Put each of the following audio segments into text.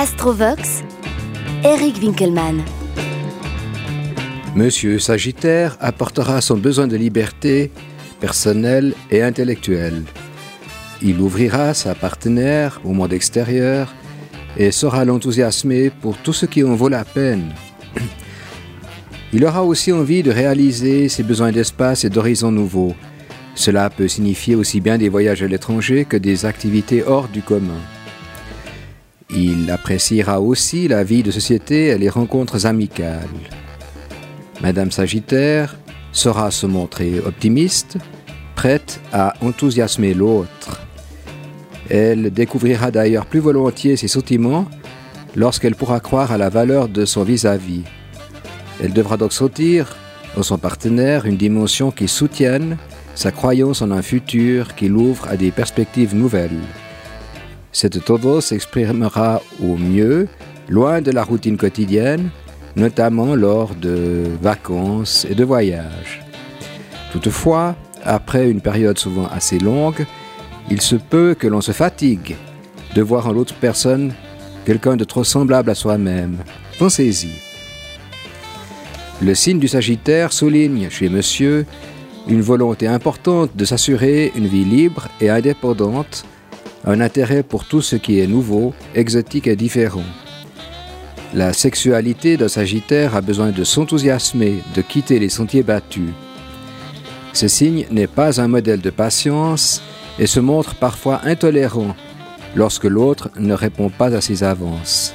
Astrovox, Eric Winkelmann. Monsieur Sagittaire apportera son besoin de liberté personnelle et intellectuelle. Il ouvrira sa partenaire au monde extérieur et saura l'enthousiasmer pour tout ce qui en vaut la peine. Il aura aussi envie de réaliser ses besoins d'espace et d'horizons nouveaux. Cela peut signifier aussi bien des voyages à l'étranger que des activités hors du commun. Il appréciera aussi la vie de société et les rencontres amicales. Madame Sagittaire saura se montrer optimiste, prête à enthousiasmer l'autre. Elle découvrira d'ailleurs plus volontiers ses sentiments lorsqu'elle pourra croire à la valeur de son vis-à-vis. Elle devra donc sentir dans son partenaire une dimension qui soutienne sa croyance en un futur qui l'ouvre à des perspectives nouvelles. Cette tendance s'exprimera au mieux loin de la routine quotidienne, notamment lors de vacances et de voyages. Toutefois, après une période souvent assez longue, il se peut que l'on se fatigue de voir en l'autre personne quelqu'un de trop semblable à soi-même. Pensez-y. Le signe du Sagittaire souligne chez monsieur une volonté importante de s'assurer une vie libre et indépendante, un intérêt pour tout ce qui est nouveau, exotique et différent. La sexualité d'un Sagittaire a besoin de s'enthousiasmer, de quitter les sentiers battus. Ce signe n'est pas un modèle de patience et se montre parfois intolérant lorsque l'autre ne répond pas à ses avances.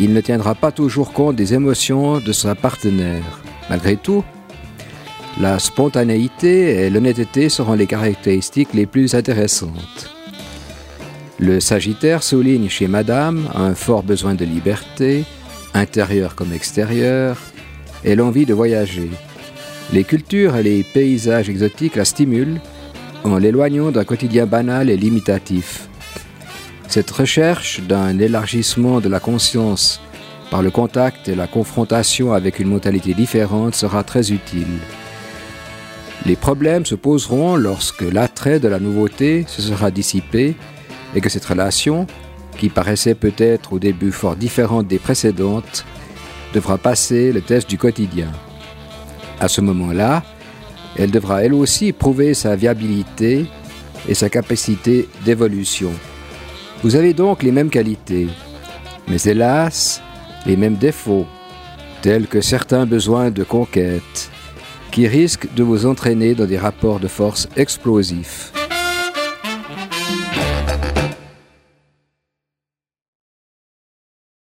Il ne tiendra pas toujours compte des émotions de sa partenaire. Malgré tout, la spontanéité et l'honnêteté seront les caractéristiques les plus intéressantes. Le Sagittaire souligne chez Madame un fort besoin de liberté, intérieur comme extérieur, et l'envie de voyager. Les cultures et les paysages exotiques la stimulent en l'éloignant d'un quotidien banal et limitatif. Cette recherche d'un élargissement de la conscience par le contact et la confrontation avec une mentalité différente sera très utile. Les problèmes se poseront lorsque l'attrait de la nouveauté se sera dissipé et que cette relation, qui paraissait peut-être au début fort différente des précédentes, devra passer le test du quotidien. À ce moment-là, elle devra elle aussi prouver sa viabilité et sa capacité d'évolution. Vous avez donc les mêmes qualités, mais hélas, les mêmes défauts, tels que certains besoins de conquête, qui risquent de vous entraîner dans des rapports de force explosifs.